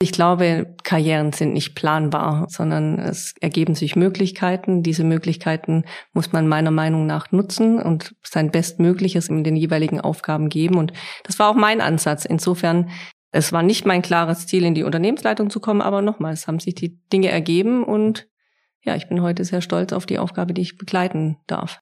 Ich glaube, Karrieren sind nicht planbar, sondern es ergeben sich Möglichkeiten. Diese Möglichkeiten muss man meiner Meinung nach nutzen und sein Bestmögliches in den jeweiligen Aufgaben geben. Und das war auch mein Ansatz. Insofern, es war nicht mein klares Ziel, in die Unternehmensleitung zu kommen, aber nochmals haben sich die Dinge ergeben und ja, ich bin heute sehr stolz auf die Aufgabe, die ich begleiten darf.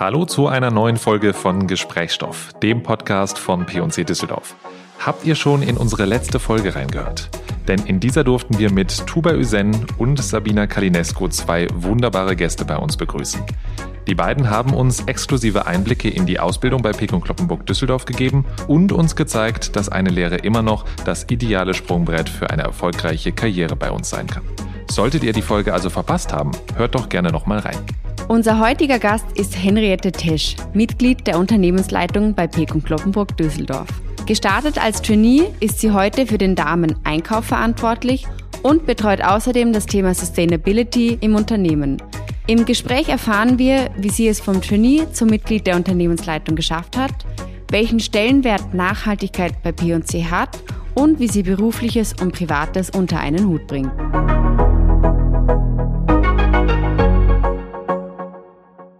Hallo zu einer neuen Folge von Gesprächsstoff, dem Podcast von P&C Düsseldorf. Habt ihr schon in unsere letzte Folge reingehört? Denn in dieser durften wir mit Tuba Üsen und Sabina Kalinesco zwei wunderbare Gäste bei uns begrüßen. Die beiden haben uns exklusive Einblicke in die Ausbildung bei Pekon Kloppenburg Düsseldorf gegeben und uns gezeigt, dass eine Lehre immer noch das ideale Sprungbrett für eine erfolgreiche Karriere bei uns sein kann. Solltet ihr die Folge also verpasst haben, hört doch gerne nochmal rein. Unser heutiger Gast ist Henriette Tesch, Mitglied der Unternehmensleitung bei Pekun Kloppenburg Düsseldorf. Gestartet als Trainee ist sie heute für den Damen-Einkauf verantwortlich und betreut außerdem das Thema Sustainability im Unternehmen. Im Gespräch erfahren wir, wie sie es vom Trainee zum Mitglied der Unternehmensleitung geschafft hat, welchen Stellenwert Nachhaltigkeit bei P&C hat und wie sie berufliches und privates unter einen Hut bringt.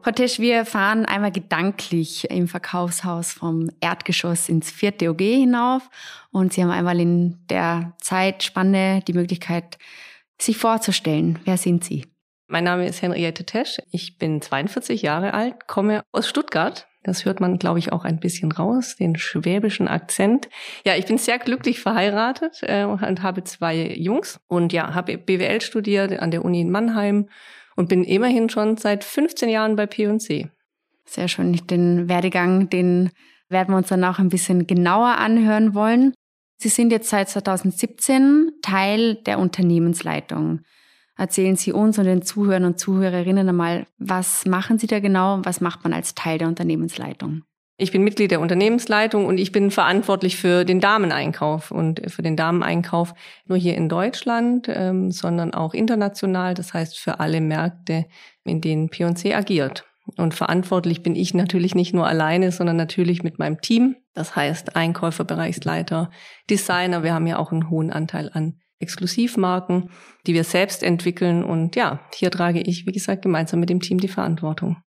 Frau Tesch, wir fahren einmal gedanklich im Verkaufshaus vom Erdgeschoss ins vierte OG hinauf und Sie haben einmal in der Zeitspanne die Möglichkeit, sich vorzustellen. Wer sind Sie? Mein Name ist Henriette Tesch. Ich bin 42 Jahre alt, komme aus Stuttgart. Das hört man, glaube ich, auch ein bisschen raus, den schwäbischen Akzent. Ja, ich bin sehr glücklich verheiratet äh, und habe zwei Jungs und ja, habe BWL studiert an der Uni in Mannheim und bin immerhin schon seit 15 Jahren bei P&C. Sehr schön. Den Werdegang, den werden wir uns dann auch ein bisschen genauer anhören wollen. Sie sind jetzt seit 2017 Teil der Unternehmensleitung. Erzählen Sie uns und den Zuhörern und Zuhörerinnen einmal, was machen Sie da genau und was macht man als Teil der Unternehmensleitung? Ich bin Mitglied der Unternehmensleitung und ich bin verantwortlich für den Dameneinkauf und für den Dameneinkauf nur hier in Deutschland, ähm, sondern auch international. Das heißt für alle Märkte, in denen P&C agiert. Und verantwortlich bin ich natürlich nicht nur alleine, sondern natürlich mit meinem Team. Das heißt Einkäufer, Bereichsleiter, Designer. Wir haben ja auch einen hohen Anteil an Exklusivmarken, die wir selbst entwickeln. Und ja, hier trage ich, wie gesagt, gemeinsam mit dem Team die Verantwortung.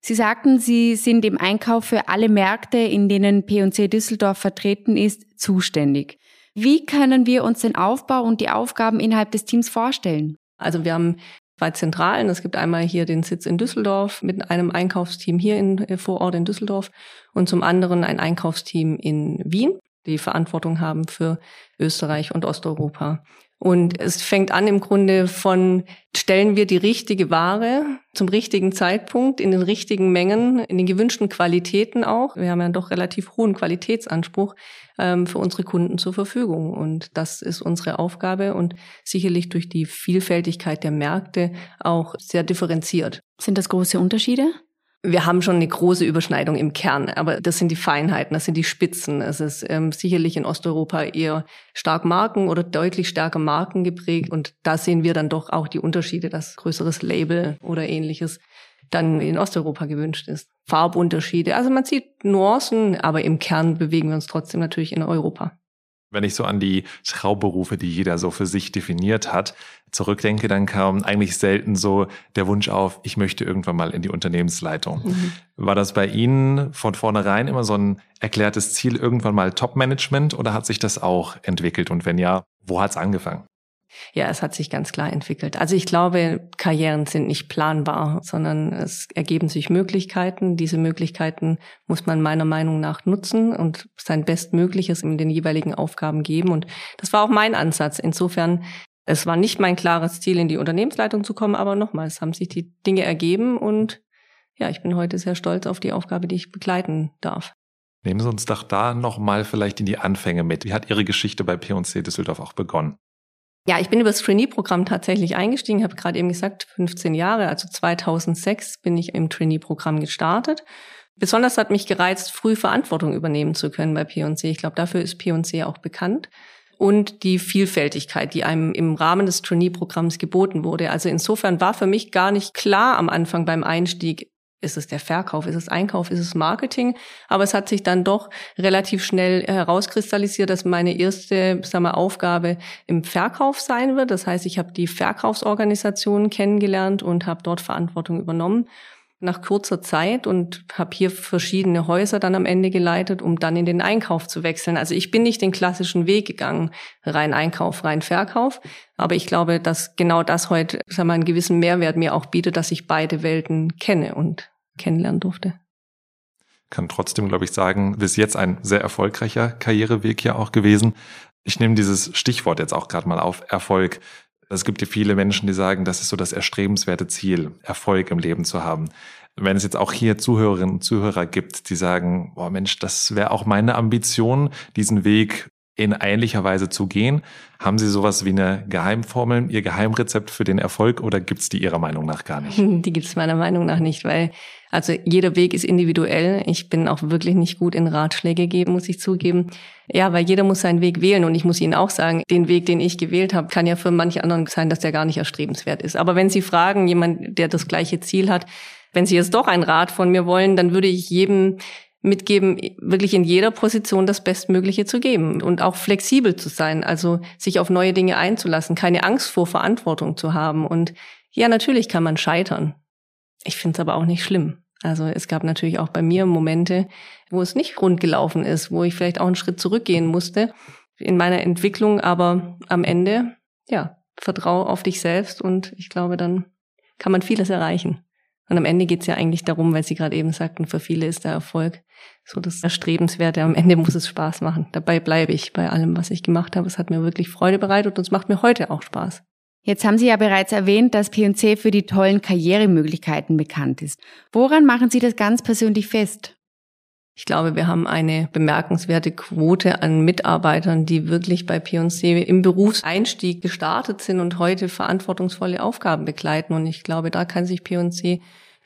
Sie sagten, Sie sind im Einkauf für alle Märkte, in denen P&C Düsseldorf vertreten ist, zuständig. Wie können wir uns den Aufbau und die Aufgaben innerhalb des Teams vorstellen? Also wir haben zwei Zentralen. Es gibt einmal hier den Sitz in Düsseldorf mit einem Einkaufsteam hier in, äh, vor Ort in Düsseldorf und zum anderen ein Einkaufsteam in Wien, die Verantwortung haben für Österreich und Osteuropa. Und es fängt an im Grunde von, stellen wir die richtige Ware zum richtigen Zeitpunkt, in den richtigen Mengen, in den gewünschten Qualitäten auch. Wir haben ja doch relativ hohen Qualitätsanspruch ähm, für unsere Kunden zur Verfügung. Und das ist unsere Aufgabe und sicherlich durch die Vielfältigkeit der Märkte auch sehr differenziert. Sind das große Unterschiede? Wir haben schon eine große Überschneidung im Kern, aber das sind die Feinheiten, das sind die Spitzen. Es ist ähm, sicherlich in Osteuropa eher stark Marken oder deutlich stärker Marken geprägt und da sehen wir dann doch auch die Unterschiede, dass größeres Label oder ähnliches dann in Osteuropa gewünscht ist. Farbunterschiede, also man sieht Nuancen, aber im Kern bewegen wir uns trotzdem natürlich in Europa. Wenn ich so an die Schrauberufe, die jeder so für sich definiert hat, zurückdenke, dann kam eigentlich selten so der Wunsch auf, ich möchte irgendwann mal in die Unternehmensleitung. Mhm. War das bei Ihnen von vornherein immer so ein erklärtes Ziel, irgendwann mal Top-Management oder hat sich das auch entwickelt? Und wenn ja, wo hat es angefangen? Ja, es hat sich ganz klar entwickelt. Also ich glaube, Karrieren sind nicht planbar, sondern es ergeben sich Möglichkeiten. Diese Möglichkeiten muss man meiner Meinung nach nutzen und sein Bestmögliches in den jeweiligen Aufgaben geben. Und das war auch mein Ansatz. Insofern, es war nicht mein klares Ziel, in die Unternehmensleitung zu kommen, aber nochmals haben sich die Dinge ergeben und ja, ich bin heute sehr stolz auf die Aufgabe, die ich begleiten darf. Nehmen Sie uns doch da nochmal vielleicht in die Anfänge mit. Wie hat Ihre Geschichte bei P&C Düsseldorf auch begonnen? Ja, ich bin über das Trainee-Programm tatsächlich eingestiegen. Ich habe gerade eben gesagt, 15 Jahre, also 2006 bin ich im Trainee-Programm gestartet. Besonders hat mich gereizt, früh Verantwortung übernehmen zu können bei P&C. Ich glaube, dafür ist P&C auch bekannt. Und die Vielfältigkeit, die einem im Rahmen des Trainee-Programms geboten wurde. Also insofern war für mich gar nicht klar am Anfang beim Einstieg, ist es der Verkauf, ist es Einkauf, ist es Marketing? Aber es hat sich dann doch relativ schnell herauskristallisiert, dass meine erste sagen wir, Aufgabe im Verkauf sein wird. Das heißt, ich habe die Verkaufsorganisation kennengelernt und habe dort Verantwortung übernommen nach kurzer Zeit und habe hier verschiedene Häuser dann am Ende geleitet, um dann in den Einkauf zu wechseln. Also ich bin nicht den klassischen Weg gegangen, rein Einkauf, rein Verkauf. Aber ich glaube, dass genau das heute sagen wir, einen gewissen Mehrwert mir auch bietet, dass ich beide Welten kenne und kennenlernen durfte. Kann trotzdem, glaube ich, sagen, bis jetzt ein sehr erfolgreicher Karriereweg ja auch gewesen. Ich nehme dieses Stichwort jetzt auch gerade mal auf, Erfolg. Es gibt ja viele Menschen, die sagen, das ist so das erstrebenswerte Ziel, Erfolg im Leben zu haben. Wenn es jetzt auch hier Zuhörerinnen und Zuhörer gibt, die sagen, boah Mensch, das wäre auch meine Ambition, diesen Weg in ähnlicher Weise zu gehen. Haben Sie sowas wie eine Geheimformel, Ihr Geheimrezept für den Erfolg oder gibt es die Ihrer Meinung nach gar nicht? Die gibt es meiner Meinung nach nicht, weil also jeder Weg ist individuell. Ich bin auch wirklich nicht gut in Ratschläge geben, muss ich zugeben. Ja, weil jeder muss seinen Weg wählen und ich muss Ihnen auch sagen, den Weg, den ich gewählt habe, kann ja für manche anderen sein, dass der gar nicht erstrebenswert ist. Aber wenn Sie fragen, jemand, der das gleiche Ziel hat, wenn Sie jetzt doch einen Rat von mir wollen, dann würde ich jedem mitgeben, wirklich in jeder Position das Bestmögliche zu geben und auch flexibel zu sein, also sich auf neue Dinge einzulassen, keine Angst vor Verantwortung zu haben. Und ja, natürlich kann man scheitern. Ich finde es aber auch nicht schlimm. Also es gab natürlich auch bei mir Momente, wo es nicht rund gelaufen ist, wo ich vielleicht auch einen Schritt zurückgehen musste in meiner Entwicklung, aber am Ende, ja, vertraue auf dich selbst und ich glaube, dann kann man vieles erreichen. Und am Ende geht es ja eigentlich darum, weil Sie gerade eben sagten, für viele ist der Erfolg so das Erstrebenswerte. Am Ende muss es Spaß machen. Dabei bleibe ich bei allem, was ich gemacht habe. Es hat mir wirklich Freude bereitet und es macht mir heute auch Spaß. Jetzt haben Sie ja bereits erwähnt, dass P&C für die tollen Karrieremöglichkeiten bekannt ist. Woran machen Sie das ganz persönlich fest? Ich glaube, wir haben eine bemerkenswerte Quote an Mitarbeitern, die wirklich bei P&C im Berufseinstieg gestartet sind und heute verantwortungsvolle Aufgaben begleiten. Und ich glaube, da kann sich P&C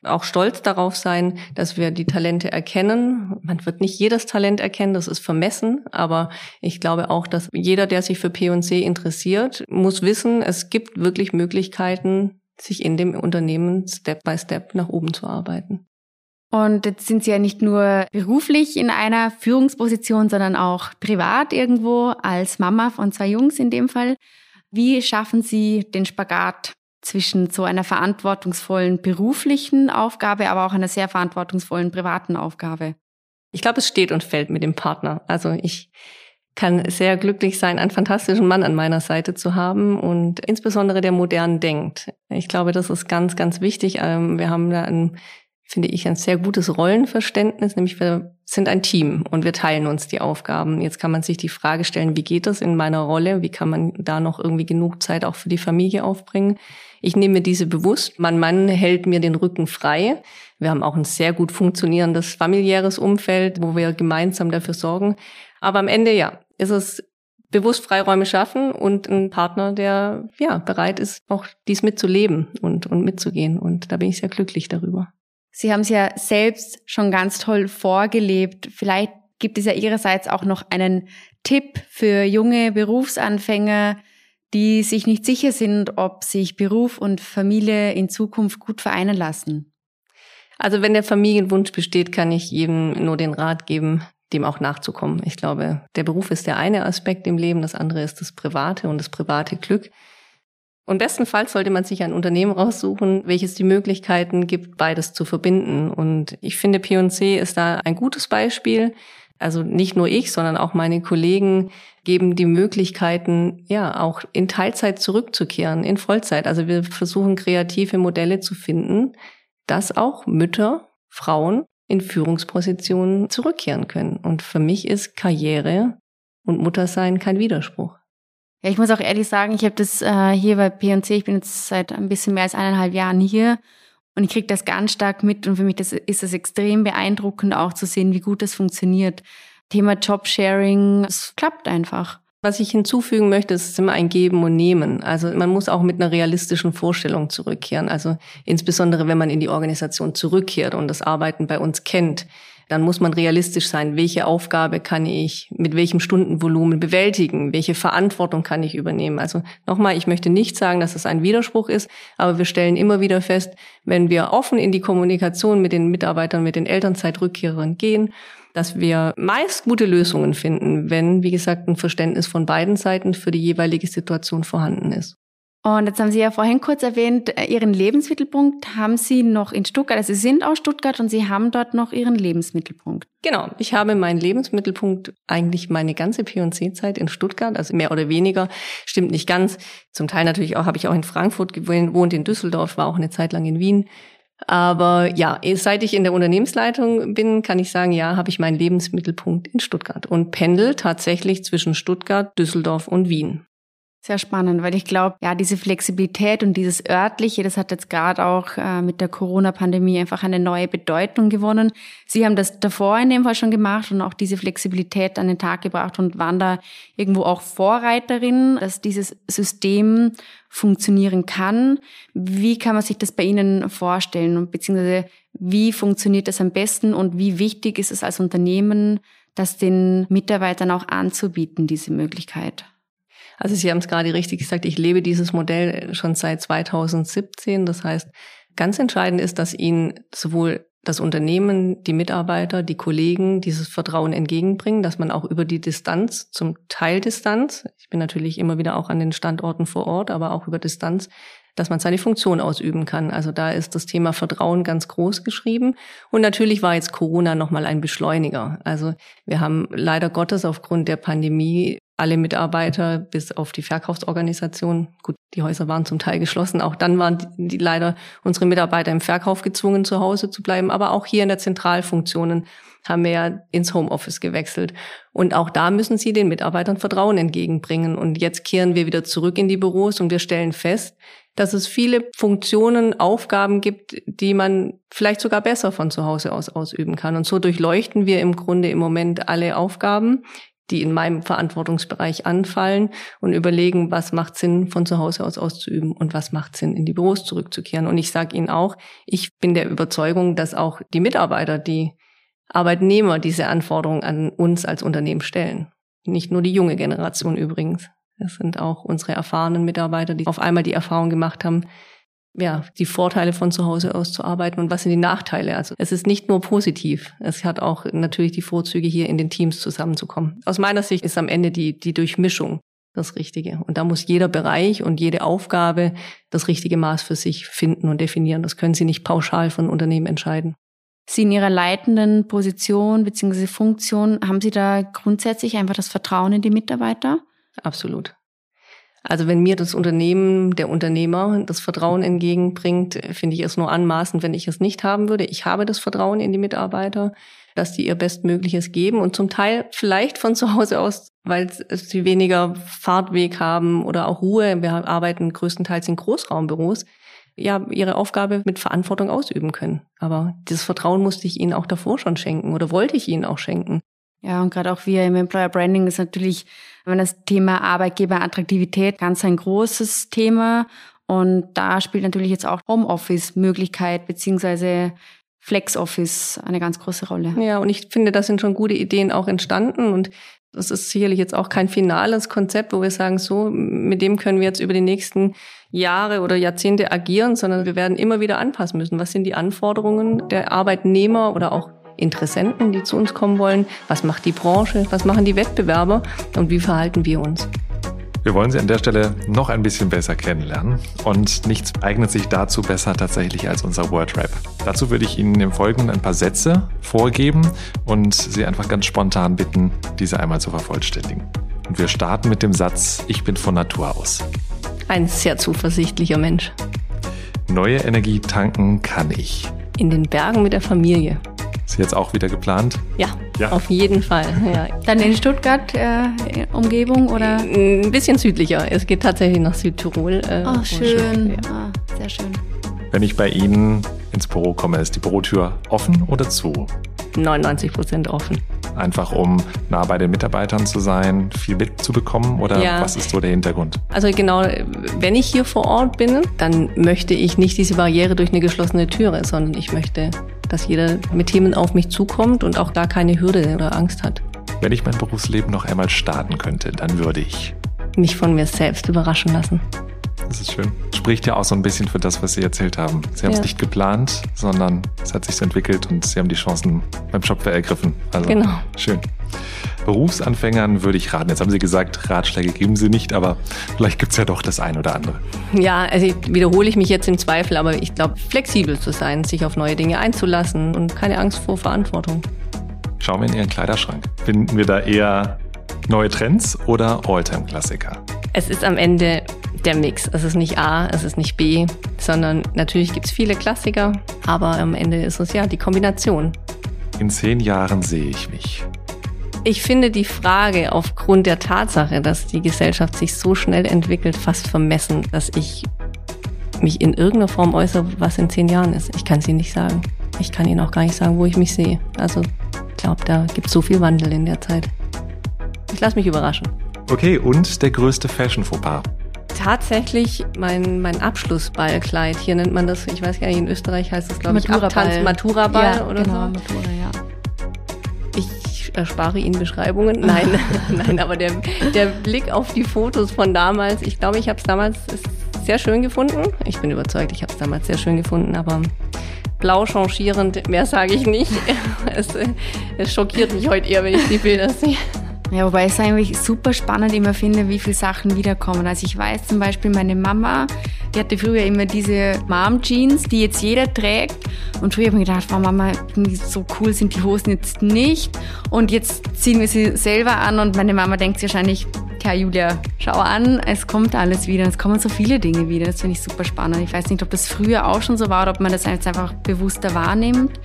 auch stolz darauf sein, dass wir die Talente erkennen. Man wird nicht jedes Talent erkennen, das ist vermessen, aber ich glaube auch, dass jeder, der sich für P&C interessiert, muss wissen, es gibt wirklich Möglichkeiten, sich in dem Unternehmen Step by Step nach oben zu arbeiten. Und jetzt sind Sie ja nicht nur beruflich in einer Führungsposition, sondern auch privat irgendwo als Mama von zwei Jungs in dem Fall. Wie schaffen Sie den Spagat zwischen so einer verantwortungsvollen beruflichen Aufgabe, aber auch einer sehr verantwortungsvollen privaten Aufgabe? Ich glaube, es steht und fällt mit dem Partner. Also ich kann sehr glücklich sein, einen fantastischen Mann an meiner Seite zu haben und insbesondere der modern denkt. Ich glaube, das ist ganz, ganz wichtig. Ähm, wir haben da ein, finde ich, ein sehr gutes Rollenverständnis, nämlich wir sind ein Team und wir teilen uns die Aufgaben. Jetzt kann man sich die Frage stellen, wie geht das in meiner Rolle? Wie kann man da noch irgendwie genug Zeit auch für die Familie aufbringen? Ich nehme diese bewusst. Mein Mann hält mir den Rücken frei. Wir haben auch ein sehr gut funktionierendes familiäres Umfeld, wo wir gemeinsam dafür sorgen. Aber am Ende, ja, ist es bewusst Freiräume schaffen und ein Partner, der ja bereit ist, auch dies mitzuleben und, und mitzugehen. Und da bin ich sehr glücklich darüber. Sie haben es ja selbst schon ganz toll vorgelebt. Vielleicht gibt es ja Ihrerseits auch noch einen Tipp für junge Berufsanfänger, die sich nicht sicher sind, ob sich Beruf und Familie in Zukunft gut vereinen lassen? Also wenn der Familienwunsch besteht, kann ich jedem nur den Rat geben, dem auch nachzukommen. Ich glaube, der Beruf ist der eine Aspekt im Leben, das andere ist das private und das private Glück. Und bestenfalls sollte man sich ein Unternehmen raussuchen, welches die Möglichkeiten gibt, beides zu verbinden. Und ich finde, P&C ist da ein gutes Beispiel. Also nicht nur ich, sondern auch meine Kollegen geben die Möglichkeiten, ja, auch in Teilzeit zurückzukehren, in Vollzeit. Also wir versuchen kreative Modelle zu finden, dass auch Mütter, Frauen in Führungspositionen zurückkehren können. Und für mich ist Karriere und Muttersein kein Widerspruch. Ja, ich muss auch ehrlich sagen, ich habe das äh, hier bei P&C, ich bin jetzt seit ein bisschen mehr als eineinhalb Jahren hier und ich kriege das ganz stark mit und für mich das, ist es extrem beeindruckend auch zu sehen, wie gut das funktioniert. Thema Jobsharing, es klappt einfach. Was ich hinzufügen möchte, ist immer ein Geben und Nehmen. Also man muss auch mit einer realistischen Vorstellung zurückkehren. Also insbesondere, wenn man in die Organisation zurückkehrt und das Arbeiten bei uns kennt, dann muss man realistisch sein. Welche Aufgabe kann ich mit welchem Stundenvolumen bewältigen? Welche Verantwortung kann ich übernehmen? Also nochmal, ich möchte nicht sagen, dass es ein Widerspruch ist, aber wir stellen immer wieder fest, wenn wir offen in die Kommunikation mit den Mitarbeitern, mit den Elternzeitrückkehrern gehen, dass wir meist gute Lösungen finden, wenn, wie gesagt, ein Verständnis von beiden Seiten für die jeweilige Situation vorhanden ist. Und jetzt haben Sie ja vorhin kurz erwähnt, äh, Ihren Lebensmittelpunkt haben Sie noch in Stuttgart. Also Sie sind aus Stuttgart und Sie haben dort noch Ihren Lebensmittelpunkt. Genau. Ich habe meinen Lebensmittelpunkt eigentlich meine ganze P&C-Zeit in Stuttgart, also mehr oder weniger. Stimmt nicht ganz. Zum Teil natürlich auch, habe ich auch in Frankfurt gewohnt, wohnt in Düsseldorf, war auch eine Zeit lang in Wien. Aber ja, seit ich in der Unternehmensleitung bin, kann ich sagen, ja, habe ich meinen Lebensmittelpunkt in Stuttgart und pendel tatsächlich zwischen Stuttgart, Düsseldorf und Wien. Sehr spannend, weil ich glaube, ja, diese Flexibilität und dieses örtliche, das hat jetzt gerade auch äh, mit der Corona-Pandemie einfach eine neue Bedeutung gewonnen. Sie haben das davor in dem Fall schon gemacht und auch diese Flexibilität an den Tag gebracht und waren da irgendwo auch Vorreiterin, dass dieses System funktionieren kann. Wie kann man sich das bei Ihnen vorstellen beziehungsweise wie funktioniert das am besten und wie wichtig ist es als Unternehmen, das den Mitarbeitern auch anzubieten, diese Möglichkeit? Also Sie haben es gerade richtig gesagt, ich lebe dieses Modell schon seit 2017. Das heißt, ganz entscheidend ist, dass Ihnen sowohl das Unternehmen, die Mitarbeiter, die Kollegen dieses Vertrauen entgegenbringen, dass man auch über die Distanz, zum Teil Distanz, ich bin natürlich immer wieder auch an den Standorten vor Ort, aber auch über Distanz, dass man seine Funktion ausüben kann. Also da ist das Thema Vertrauen ganz groß geschrieben. Und natürlich war jetzt Corona nochmal ein Beschleuniger. Also wir haben leider Gottes aufgrund der Pandemie alle Mitarbeiter bis auf die Verkaufsorganisation. Gut, die Häuser waren zum Teil geschlossen. Auch dann waren die, die leider unsere Mitarbeiter im Verkauf gezwungen, zu Hause zu bleiben. Aber auch hier in der Zentralfunktionen haben wir ja ins Homeoffice gewechselt. Und auch da müssen sie den Mitarbeitern Vertrauen entgegenbringen. Und jetzt kehren wir wieder zurück in die Büros und wir stellen fest, dass es viele Funktionen, Aufgaben gibt, die man vielleicht sogar besser von zu Hause aus ausüben kann. Und so durchleuchten wir im Grunde im Moment alle Aufgaben, die in meinem Verantwortungsbereich anfallen und überlegen, was macht Sinn von zu Hause aus auszuüben und was macht Sinn in die Büros zurückzukehren. Und ich sage Ihnen auch, ich bin der Überzeugung, dass auch die Mitarbeiter, die Arbeitnehmer diese Anforderungen an uns als Unternehmen stellen. Nicht nur die junge Generation übrigens. Es sind auch unsere erfahrenen Mitarbeiter, die auf einmal die Erfahrung gemacht haben, ja, die Vorteile von zu Hause aus zu arbeiten und was sind die Nachteile. Also es ist nicht nur positiv, es hat auch natürlich die Vorzüge, hier in den Teams zusammenzukommen. Aus meiner Sicht ist am Ende die, die Durchmischung das Richtige. Und da muss jeder Bereich und jede Aufgabe das richtige Maß für sich finden und definieren. Das können Sie nicht pauschal von Unternehmen entscheiden. Sie in Ihrer leitenden Position bzw. Funktion, haben Sie da grundsätzlich einfach das Vertrauen in die Mitarbeiter? Absolut. Also wenn mir das Unternehmen, der Unternehmer das Vertrauen entgegenbringt, finde ich es nur anmaßend, wenn ich es nicht haben würde. Ich habe das Vertrauen in die Mitarbeiter, dass die ihr Bestmögliches geben und zum Teil vielleicht von zu Hause aus, weil sie weniger Fahrtweg haben oder auch Ruhe. Wir arbeiten größtenteils in Großraumbüros ja, ihre Aufgabe mit Verantwortung ausüben können. Aber dieses Vertrauen musste ich ihnen auch davor schon schenken oder wollte ich ihnen auch schenken. Ja, und gerade auch wir im Employer Branding ist natürlich, wenn das Thema Arbeitgeberattraktivität ganz ein großes Thema. Und da spielt natürlich jetzt auch Homeoffice-Möglichkeit beziehungsweise Flex-Office eine ganz große Rolle. Ja, und ich finde, da sind schon gute Ideen auch entstanden und das ist sicherlich jetzt auch kein finales Konzept, wo wir sagen, so, mit dem können wir jetzt über die nächsten Jahre oder Jahrzehnte agieren, sondern wir werden immer wieder anpassen müssen. Was sind die Anforderungen der Arbeitnehmer oder auch Interessenten, die zu uns kommen wollen? Was macht die Branche? Was machen die Wettbewerber? Und wie verhalten wir uns? Wir wollen Sie an der Stelle noch ein bisschen besser kennenlernen und nichts eignet sich dazu besser tatsächlich als unser Wordrap. Dazu würde ich Ihnen im Folgenden ein paar Sätze vorgeben und Sie einfach ganz spontan bitten, diese einmal zu vervollständigen. Und wir starten mit dem Satz, ich bin von Natur aus. Ein sehr zuversichtlicher Mensch. Neue Energie tanken kann ich. In den Bergen mit der Familie. Ist jetzt auch wieder geplant? Ja, ja. auf jeden Fall. Ja. Dann in Stuttgart äh, Umgebung oder? Ein bisschen südlicher. Es geht tatsächlich nach Südtirol. Äh, oh, schön. Ja. Ah, sehr schön. Wenn ich bei Ihnen ins Büro komme, ist die Bürotür offen oder zu? 99 Prozent offen. Einfach um nah bei den Mitarbeitern zu sein, viel mitzubekommen oder ja. was ist so der Hintergrund? Also genau, wenn ich hier vor Ort bin, dann möchte ich nicht diese Barriere durch eine geschlossene Türe, sondern ich möchte dass jeder mit Themen auf mich zukommt und auch da keine Hürde oder Angst hat. Wenn ich mein Berufsleben noch einmal starten könnte, dann würde ich mich von mir selbst überraschen lassen. Das ist schön. Spricht ja auch so ein bisschen für das, was Sie erzählt haben. Sie haben es nicht geplant, sondern es hat sich so entwickelt und Sie haben die Chancen beim Schopfer ergriffen. Also genau. Schön. Berufsanfängern würde ich raten. Jetzt haben Sie gesagt, Ratschläge geben Sie nicht, aber vielleicht gibt es ja doch das ein oder andere. Ja, also wiederhole ich mich jetzt im Zweifel, aber ich glaube, flexibel zu sein, sich auf neue Dinge einzulassen und keine Angst vor Verantwortung. Schauen wir in Ihren Kleiderschrank. Finden wir da eher neue Trends oder Alltime-Klassiker? Es ist am Ende der Mix. Es ist nicht A, es ist nicht B, sondern natürlich gibt es viele Klassiker, aber am Ende ist es ja die Kombination. In zehn Jahren sehe ich mich. Ich finde die Frage aufgrund der Tatsache, dass die Gesellschaft sich so schnell entwickelt, fast vermessen, dass ich mich in irgendeiner Form äußere, was in zehn Jahren ist. Ich kann es Ihnen nicht sagen. Ich kann Ihnen auch gar nicht sagen, wo ich mich sehe. Also ich glaube, da gibt es so viel Wandel in der Zeit. Ich lasse mich überraschen. Okay, und der größte Fashion-Fauxpas? tatsächlich mein, mein Abschlussballkleid. Hier nennt man das, ich weiß gar nicht, in Österreich heißt das, glaube ich, Abtanz Matura-Ball ja, oder genau, so. Matura, ja. Ich erspare Ihnen Beschreibungen. Nein, nein, aber der, der Blick auf die Fotos von damals, ich glaube, ich habe es damals sehr schön gefunden. Ich bin überzeugt, ich habe es damals sehr schön gefunden, aber blau changierend, mehr sage ich nicht. Es, es schockiert mich heute eher, wenn ich die Bilder sehe. Ja, wobei ich es eigentlich super spannend immer finde, wie viele Sachen wiederkommen. Also ich weiß zum Beispiel, meine Mama, die hatte früher immer diese Mom-Jeans, die jetzt jeder trägt. Und früher habe ich mir gedacht, wow, Mama, so cool sind die Hosen jetzt nicht. Und jetzt ziehen wir sie selber an und meine Mama denkt sich wahrscheinlich, ja Julia, schau an, es kommt alles wieder. Es kommen so viele Dinge wieder. Das finde ich super spannend. Ich weiß nicht, ob das früher auch schon so war oder ob man das jetzt einfach bewusster wahrnimmt.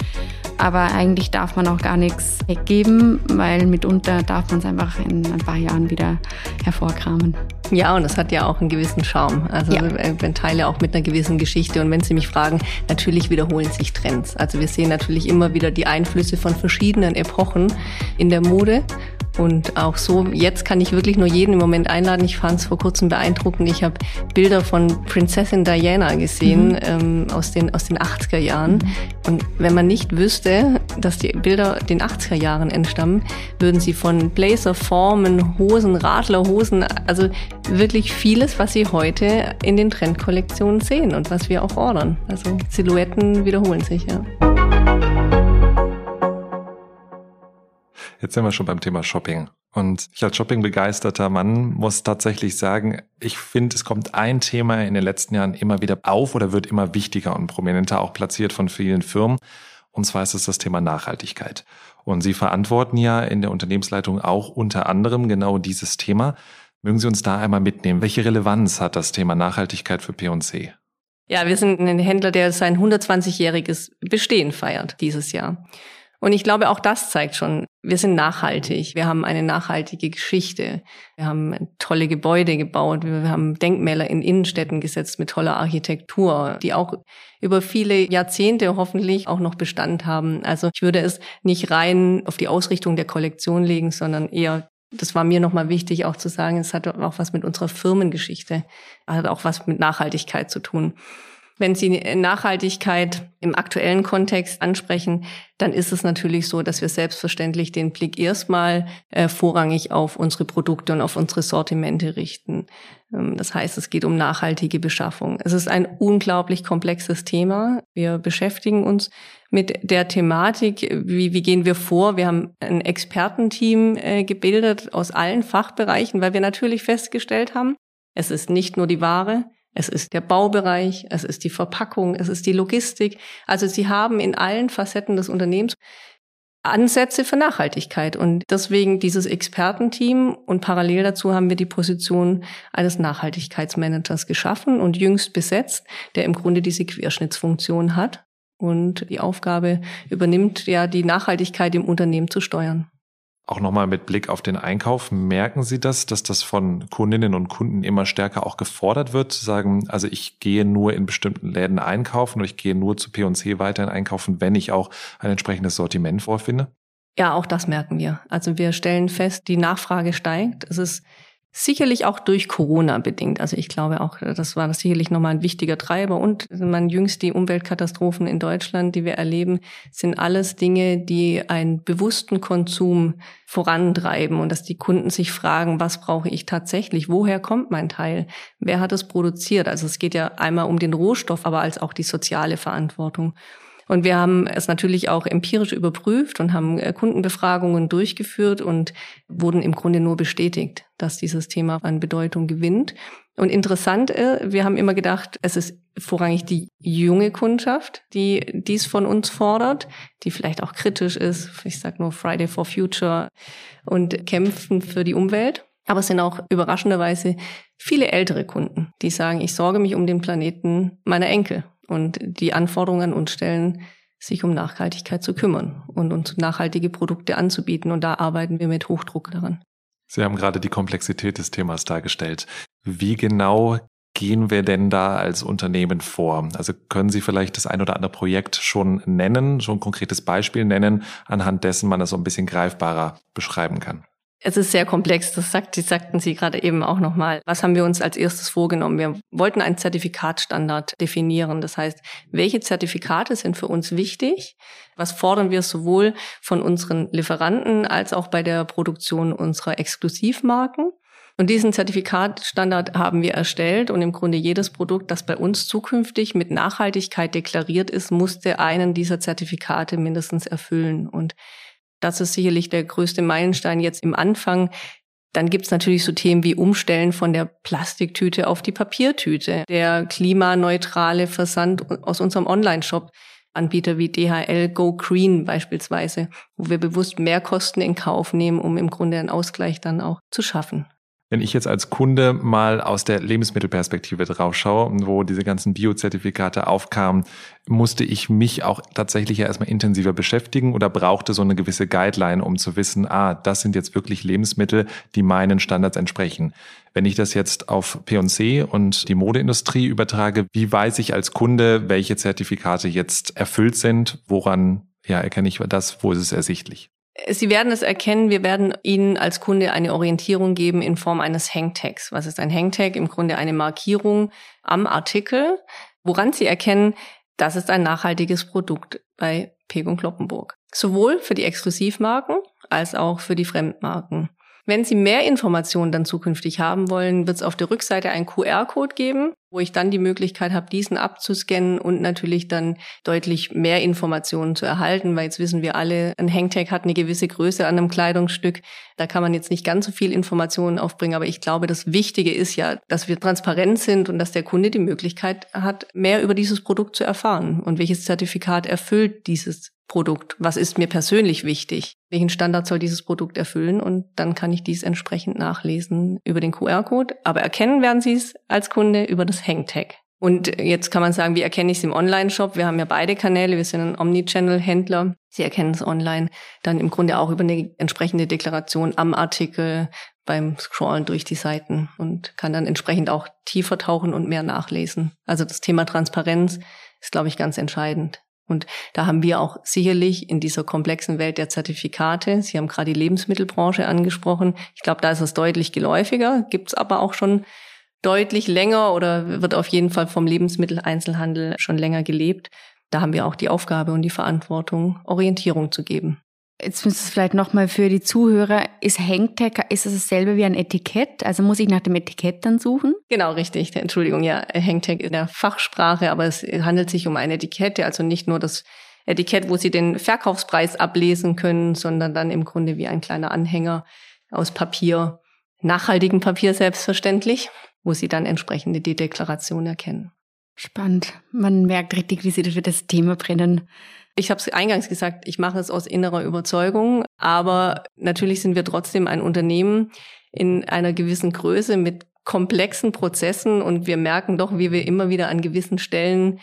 Aber eigentlich darf man auch gar nichts weggeben, weil mitunter darf man es einfach in ein paar Jahren wieder hervorkramen. Ja, und das hat ja auch einen gewissen Charme. Also ja. wenn Teile auch mit einer gewissen Geschichte. Und wenn Sie mich fragen, natürlich wiederholen sich Trends. Also wir sehen natürlich immer wieder die Einflüsse von verschiedenen Epochen in der Mode. Und auch so, jetzt kann ich wirklich nur jeden im Moment einladen. Ich fand es vor kurzem beeindruckend. Ich habe Bilder von Prinzessin Diana gesehen mhm. ähm, aus, den, aus den 80er Jahren. Mhm. Und wenn man nicht wüsste, dass die Bilder den 80er Jahren entstammen, würden sie von Blazerformen, Hosen, Radlerhosen, also wirklich vieles, was sie heute in den Trendkollektionen sehen und was wir auch ordern. Also Silhouetten wiederholen sich, ja. Jetzt sind wir schon beim Thema Shopping. Und ich als Shopping-begeisterter Mann muss tatsächlich sagen, ich finde, es kommt ein Thema in den letzten Jahren immer wieder auf oder wird immer wichtiger und prominenter auch platziert von vielen Firmen. Und zwar ist es das Thema Nachhaltigkeit. Und Sie verantworten ja in der Unternehmensleitung auch unter anderem genau dieses Thema. Mögen Sie uns da einmal mitnehmen? Welche Relevanz hat das Thema Nachhaltigkeit für P&C? Ja, wir sind ein Händler, der sein 120-jähriges Bestehen feiert dieses Jahr. Und ich glaube, auch das zeigt schon, wir sind nachhaltig. Wir haben eine nachhaltige Geschichte. Wir haben tolle Gebäude gebaut. Wir haben Denkmäler in Innenstädten gesetzt mit toller Architektur, die auch über viele Jahrzehnte hoffentlich auch noch Bestand haben. Also ich würde es nicht rein auf die Ausrichtung der Kollektion legen, sondern eher das war mir nochmal wichtig auch zu sagen, es hat auch was mit unserer Firmengeschichte, hat auch was mit Nachhaltigkeit zu tun. Wenn Sie Nachhaltigkeit im aktuellen Kontext ansprechen, dann ist es natürlich so, dass wir selbstverständlich den Blick erstmal äh, vorrangig auf unsere Produkte und auf unsere Sortimente richten. Ähm, das heißt, es geht um nachhaltige Beschaffung. Es ist ein unglaublich komplexes Thema. Wir beschäftigen uns mit der Thematik, wie, wie gehen wir vor. Wir haben ein Expertenteam äh, gebildet aus allen Fachbereichen, weil wir natürlich festgestellt haben, es ist nicht nur die Ware, es ist der Baubereich, es ist die Verpackung, es ist die Logistik. Also sie haben in allen Facetten des Unternehmens Ansätze für Nachhaltigkeit und deswegen dieses Expertenteam und parallel dazu haben wir die Position eines Nachhaltigkeitsmanagers geschaffen und jüngst besetzt, der im Grunde diese Querschnittsfunktion hat und die Aufgabe übernimmt, ja, die Nachhaltigkeit im Unternehmen zu steuern. Auch nochmal mit Blick auf den Einkauf, merken Sie das, dass das von Kundinnen und Kunden immer stärker auch gefordert wird, zu sagen, also ich gehe nur in bestimmten Läden einkaufen oder ich gehe nur zu P&C weiterhin einkaufen, wenn ich auch ein entsprechendes Sortiment vorfinde? Ja, auch das merken wir. Also wir stellen fest, die Nachfrage steigt. Es ist Sicherlich auch durch Corona bedingt. Also ich glaube auch, das war sicherlich nochmal ein wichtiger Treiber. Und man jüngst die Umweltkatastrophen in Deutschland, die wir erleben, sind alles Dinge, die einen bewussten Konsum vorantreiben und dass die Kunden sich fragen, was brauche ich tatsächlich? Woher kommt mein Teil? Wer hat es produziert? Also es geht ja einmal um den Rohstoff, aber als auch die soziale Verantwortung. Und wir haben es natürlich auch empirisch überprüft und haben äh, Kundenbefragungen durchgeführt und wurden im Grunde nur bestätigt, dass dieses Thema an Bedeutung gewinnt. Und interessant, äh, wir haben immer gedacht, es ist vorrangig die junge Kundschaft, die dies von uns fordert, die vielleicht auch kritisch ist. Ich sage nur Friday for Future und kämpfen für die Umwelt. Aber es sind auch überraschenderweise viele ältere Kunden, die sagen, ich sorge mich um den Planeten meiner Enkel und die Anforderungen an uns stellen, sich um Nachhaltigkeit zu kümmern und uns nachhaltige Produkte anzubieten. Und da arbeiten wir mit Hochdruck daran. Sie haben gerade die Komplexität des Themas dargestellt. Wie genau gehen wir denn da als Unternehmen vor? Also können Sie vielleicht das ein oder andere Projekt schon nennen, schon ein konkretes Beispiel nennen, anhand dessen man das so ein bisschen greifbarer beschreiben kann? Es ist sehr komplex, das, sagt, das sagten Sie gerade eben auch nochmal. Was haben wir uns als erstes vorgenommen? Wir wollten einen Zertifikatstandard definieren. Das heißt, welche Zertifikate sind für uns wichtig? Was fordern wir sowohl von unseren Lieferanten als auch bei der Produktion unserer Exklusivmarken? Und diesen Zertifikatstandard haben wir erstellt und im Grunde jedes Produkt, das bei uns zukünftig mit Nachhaltigkeit deklariert ist, musste einen dieser Zertifikate mindestens erfüllen. Und das ist sicherlich der größte Meilenstein jetzt im Anfang. Dann gibt's natürlich so Themen wie Umstellen von der Plastiktüte auf die Papiertüte, der klimaneutrale Versand aus unserem Online-Shop. Anbieter wie DHL Go Green beispielsweise, wo wir bewusst mehr Kosten in Kauf nehmen, um im Grunde einen Ausgleich dann auch zu schaffen. Wenn ich jetzt als Kunde mal aus der Lebensmittelperspektive drauf schaue, wo diese ganzen Biozertifikate aufkamen, musste ich mich auch tatsächlich ja erstmal intensiver beschäftigen oder brauchte so eine gewisse Guideline, um zu wissen, ah, das sind jetzt wirklich Lebensmittel, die meinen Standards entsprechen. Wenn ich das jetzt auf P&C und die Modeindustrie übertrage, wie weiß ich als Kunde, welche Zertifikate jetzt erfüllt sind? Woran ja, erkenne ich das? Wo ist es ersichtlich? Sie werden es erkennen, wir werden Ihnen als Kunde eine Orientierung geben in Form eines Hangtags. Was ist ein Hangtag? Im Grunde eine Markierung am Artikel, woran Sie erkennen, das ist ein nachhaltiges Produkt bei Peg Kloppenburg. Sowohl für die Exklusivmarken als auch für die Fremdmarken. Wenn Sie mehr Informationen dann zukünftig haben wollen, wird es auf der Rückseite einen QR-Code geben, wo ich dann die Möglichkeit habe, diesen abzuscannen und natürlich dann deutlich mehr Informationen zu erhalten, weil jetzt wissen wir alle, ein Hangtag hat eine gewisse Größe an einem Kleidungsstück. Da kann man jetzt nicht ganz so viel Informationen aufbringen, aber ich glaube, das Wichtige ist ja, dass wir transparent sind und dass der Kunde die Möglichkeit hat, mehr über dieses Produkt zu erfahren und welches Zertifikat erfüllt dieses Produkt? Was ist mir persönlich wichtig? Welchen Standard soll dieses Produkt erfüllen? Und dann kann ich dies entsprechend nachlesen über den QR-Code. Aber erkennen werden Sie es als Kunde über das Hangtag. Und jetzt kann man sagen, wie erkenne ich es im Online-Shop? Wir haben ja beide Kanäle, wir sind ein Omnichannel-Händler. Sie erkennen es online dann im Grunde auch über eine entsprechende Deklaration am Artikel beim Scrollen durch die Seiten und kann dann entsprechend auch tiefer tauchen und mehr nachlesen. Also das Thema Transparenz ist, glaube ich, ganz entscheidend. Und da haben wir auch sicherlich in dieser komplexen Welt der Zertifikate, Sie haben gerade die Lebensmittelbranche angesprochen, ich glaube, da ist es deutlich geläufiger, gibt es aber auch schon deutlich länger oder wird auf jeden Fall vom Lebensmitteleinzelhandel schon länger gelebt. Da haben wir auch die Aufgabe und die Verantwortung, Orientierung zu geben. Jetzt müsste es vielleicht nochmal für die Zuhörer, ist Hangtag, ist es dasselbe wie ein Etikett? Also muss ich nach dem Etikett dann suchen? Genau, richtig. Entschuldigung, ja, Hangtag in der Fachsprache, aber es handelt sich um eine Etikette, also nicht nur das Etikett, wo Sie den Verkaufspreis ablesen können, sondern dann im Grunde wie ein kleiner Anhänger aus Papier, nachhaltigem Papier selbstverständlich, wo Sie dann entsprechende die Deklaration erkennen. Spannend. Man merkt richtig, wie Sie für das Thema brennen. Ich habe es eingangs gesagt, ich mache es aus innerer Überzeugung, aber natürlich sind wir trotzdem ein Unternehmen in einer gewissen Größe mit komplexen Prozessen und wir merken doch, wie wir immer wieder an gewissen Stellen,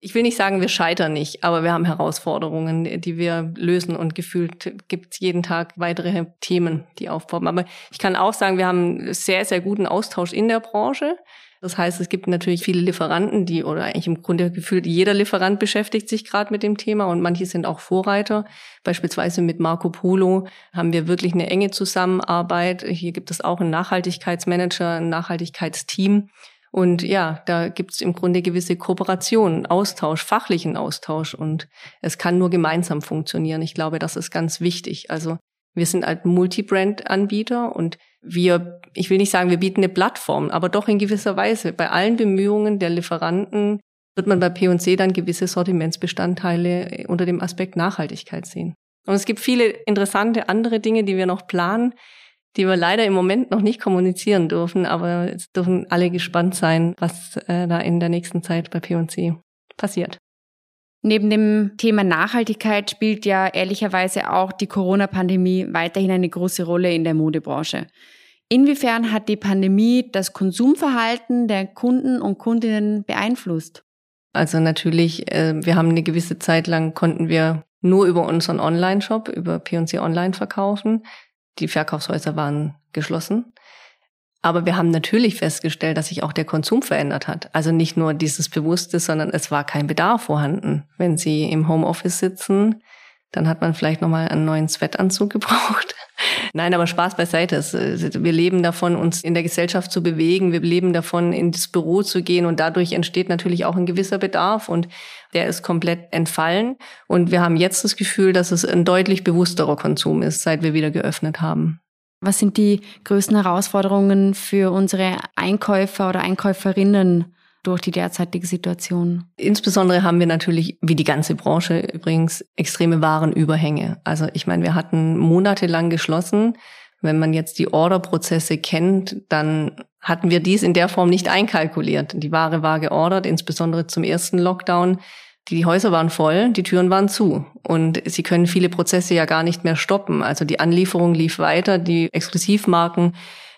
ich will nicht sagen, wir scheitern nicht, aber wir haben Herausforderungen, die wir lösen und gefühlt gibt es jeden Tag weitere Themen, die aufpoppen. Aber ich kann auch sagen, wir haben sehr, sehr guten Austausch in der Branche. Das heißt, es gibt natürlich viele Lieferanten, die oder eigentlich im Grunde gefühlt jeder Lieferant beschäftigt sich gerade mit dem Thema und manche sind auch Vorreiter. Beispielsweise mit Marco Polo haben wir wirklich eine enge Zusammenarbeit. Hier gibt es auch einen Nachhaltigkeitsmanager, ein Nachhaltigkeitsteam. Und ja, da gibt es im Grunde gewisse Kooperationen, Austausch, fachlichen Austausch und es kann nur gemeinsam funktionieren. Ich glaube, das ist ganz wichtig. Also wir sind halt Multibrand-Anbieter und wir, ich will nicht sagen, wir bieten eine Plattform, aber doch in gewisser Weise. Bei allen Bemühungen der Lieferanten wird man bei P&C dann gewisse Sortimentsbestandteile unter dem Aspekt Nachhaltigkeit sehen. Und es gibt viele interessante andere Dinge, die wir noch planen, die wir leider im Moment noch nicht kommunizieren dürfen, aber es dürfen alle gespannt sein, was äh, da in der nächsten Zeit bei P&C passiert. Neben dem Thema Nachhaltigkeit spielt ja ehrlicherweise auch die Corona-Pandemie weiterhin eine große Rolle in der Modebranche. Inwiefern hat die Pandemie das Konsumverhalten der Kunden und Kundinnen beeinflusst? Also natürlich, äh, wir haben eine gewisse Zeit lang konnten wir nur über unseren Online-Shop, über P&C Online verkaufen. Die Verkaufshäuser waren geschlossen. Aber wir haben natürlich festgestellt, dass sich auch der Konsum verändert hat. Also nicht nur dieses Bewusste, sondern es war kein Bedarf vorhanden. Wenn Sie im Homeoffice sitzen, dann hat man vielleicht nochmal einen neuen Sweatanzug gebraucht. Nein, aber Spaß beiseite. Wir leben davon, uns in der Gesellschaft zu bewegen. Wir leben davon, ins Büro zu gehen. Und dadurch entsteht natürlich auch ein gewisser Bedarf. Und der ist komplett entfallen. Und wir haben jetzt das Gefühl, dass es ein deutlich bewussterer Konsum ist, seit wir wieder geöffnet haben. Was sind die größten Herausforderungen für unsere Einkäufer oder Einkäuferinnen durch die derzeitige Situation? Insbesondere haben wir natürlich, wie die ganze Branche übrigens, extreme Warenüberhänge. Also ich meine, wir hatten monatelang geschlossen. Wenn man jetzt die Orderprozesse kennt, dann hatten wir dies in der Form nicht einkalkuliert. Die Ware war geordert, insbesondere zum ersten Lockdown. Die Häuser waren voll, die Türen waren zu und sie können viele Prozesse ja gar nicht mehr stoppen. Also die Anlieferung lief weiter, die Exklusivmarken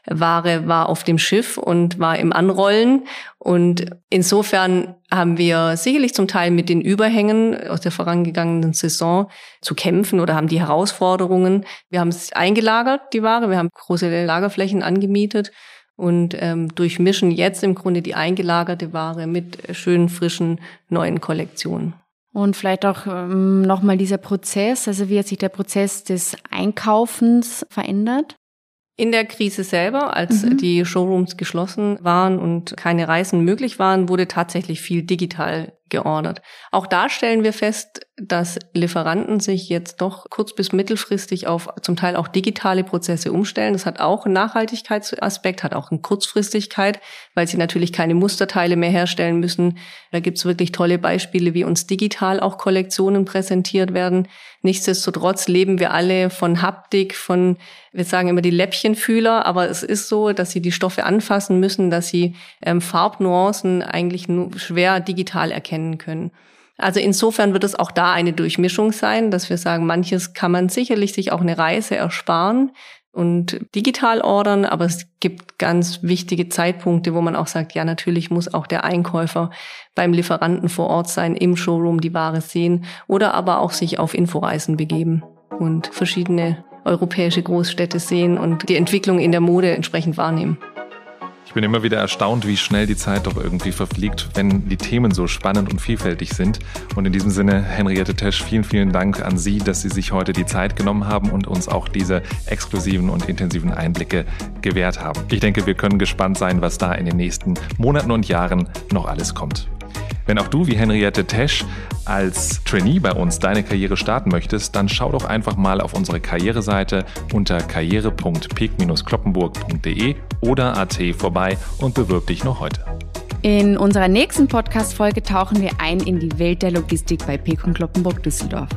Ware war auf dem Schiff und war im Anrollen. Und insofern haben wir sicherlich zum Teil mit den Überhängen aus der vorangegangenen Saison zu kämpfen oder haben die Herausforderungen. Wir haben es eingelagert, die Ware. Wir haben große Lagerflächen angemietet und ähm, durchmischen jetzt im Grunde die eingelagerte Ware mit schönen, frischen, neuen Kollektionen. Und vielleicht auch ähm, nochmal dieser Prozess, also wie hat sich der Prozess des Einkaufens verändert? In der Krise selber, als mhm. die Showrooms geschlossen waren und keine Reisen möglich waren, wurde tatsächlich viel digital geordert. Auch da stellen wir fest, dass Lieferanten sich jetzt doch kurz bis mittelfristig auf zum Teil auch digitale Prozesse umstellen. Das hat auch einen Nachhaltigkeitsaspekt, hat auch eine Kurzfristigkeit, weil sie natürlich keine Musterteile mehr herstellen müssen. Da gibt's wirklich tolle Beispiele, wie uns digital auch Kollektionen präsentiert werden. Nichtsdestotrotz leben wir alle von Haptik, von, wir sagen immer die Läppchenfühler, aber es ist so, dass sie die Stoffe anfassen müssen, dass sie ähm, Farbnuancen eigentlich nur schwer digital erkennen können. Also insofern wird es auch da eine Durchmischung sein, dass wir sagen, manches kann man sicherlich sich auch eine Reise ersparen und digital ordern, aber es gibt ganz wichtige Zeitpunkte, wo man auch sagt, ja, natürlich muss auch der Einkäufer beim Lieferanten vor Ort sein, im Showroom die Ware sehen oder aber auch sich auf Inforeisen begeben und verschiedene europäische Großstädte sehen und die Entwicklung in der Mode entsprechend wahrnehmen. Ich bin immer wieder erstaunt, wie schnell die Zeit doch irgendwie verfliegt, wenn die Themen so spannend und vielfältig sind. Und in diesem Sinne, Henriette Tesch, vielen, vielen Dank an Sie, dass Sie sich heute die Zeit genommen haben und uns auch diese exklusiven und intensiven Einblicke gewährt haben. Ich denke, wir können gespannt sein, was da in den nächsten Monaten und Jahren noch alles kommt. Wenn auch du wie Henriette Tesch als Trainee bei uns deine Karriere starten möchtest, dann schau doch einfach mal auf unsere Karriereseite unter karriere.peak-kloppenburg.de oder AT vorbei und bewirb dich noch heute. In unserer nächsten Podcast-Folge tauchen wir ein in die Welt der Logistik bei Pekon Kloppenburg Düsseldorf.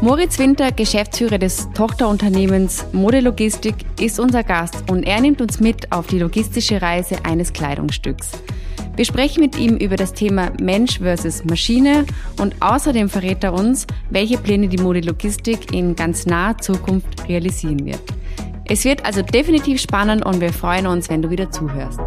Moritz Winter, Geschäftsführer des Tochterunternehmens Mode Logistik, ist unser Gast und er nimmt uns mit auf die logistische Reise eines Kleidungsstücks. Wir sprechen mit ihm über das Thema Mensch versus Maschine und außerdem verrät er uns, welche Pläne die Modelogistik in ganz naher Zukunft realisieren wird. Es wird also definitiv spannend und wir freuen uns, wenn du wieder zuhörst.